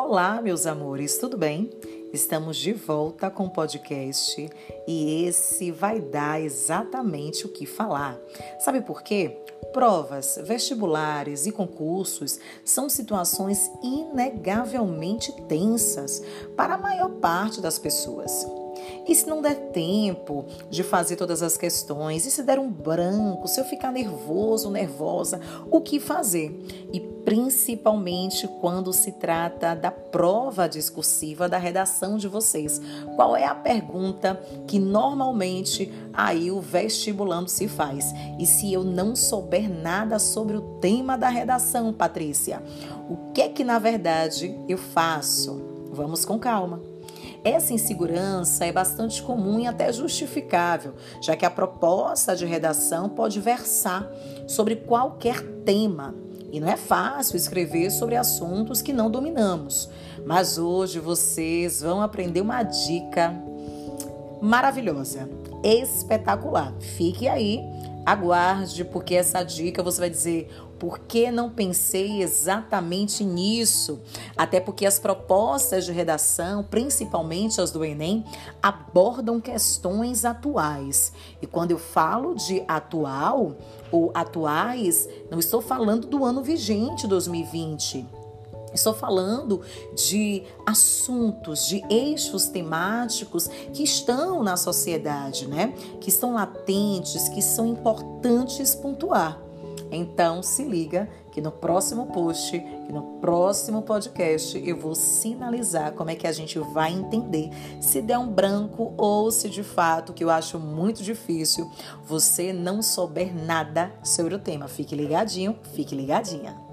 Olá, meus amores, tudo bem? Estamos de volta com o podcast e esse vai dar exatamente o que falar. Sabe por quê? Provas, vestibulares e concursos são situações inegavelmente tensas para a maior parte das pessoas. E se não der tempo de fazer todas as questões, e se der um branco, se eu ficar nervoso, nervosa, o que fazer? E principalmente quando se trata da prova discursiva da redação de vocês. Qual é a pergunta que normalmente aí o vestibulando se faz? E se eu não souber nada sobre o tema da redação, Patrícia, o que é que na verdade eu faço? Vamos com calma. Essa insegurança é bastante comum e até justificável, já que a proposta de redação pode versar sobre qualquer tema. E não é fácil escrever sobre assuntos que não dominamos. Mas hoje vocês vão aprender uma dica maravilhosa, espetacular. Fique aí Aguarde, porque essa dica você vai dizer por que não pensei exatamente nisso? Até porque as propostas de redação, principalmente as do Enem, abordam questões atuais. E quando eu falo de atual ou atuais, não estou falando do ano vigente 2020 Estou falando de assuntos, de eixos temáticos que estão na sociedade, né? Que estão latentes, que são importantes pontuar. Então, se liga que no próximo post, que no próximo podcast, eu vou sinalizar como é que a gente vai entender se der um branco ou se de fato, que eu acho muito difícil, você não souber nada sobre o tema. Fique ligadinho, fique ligadinha.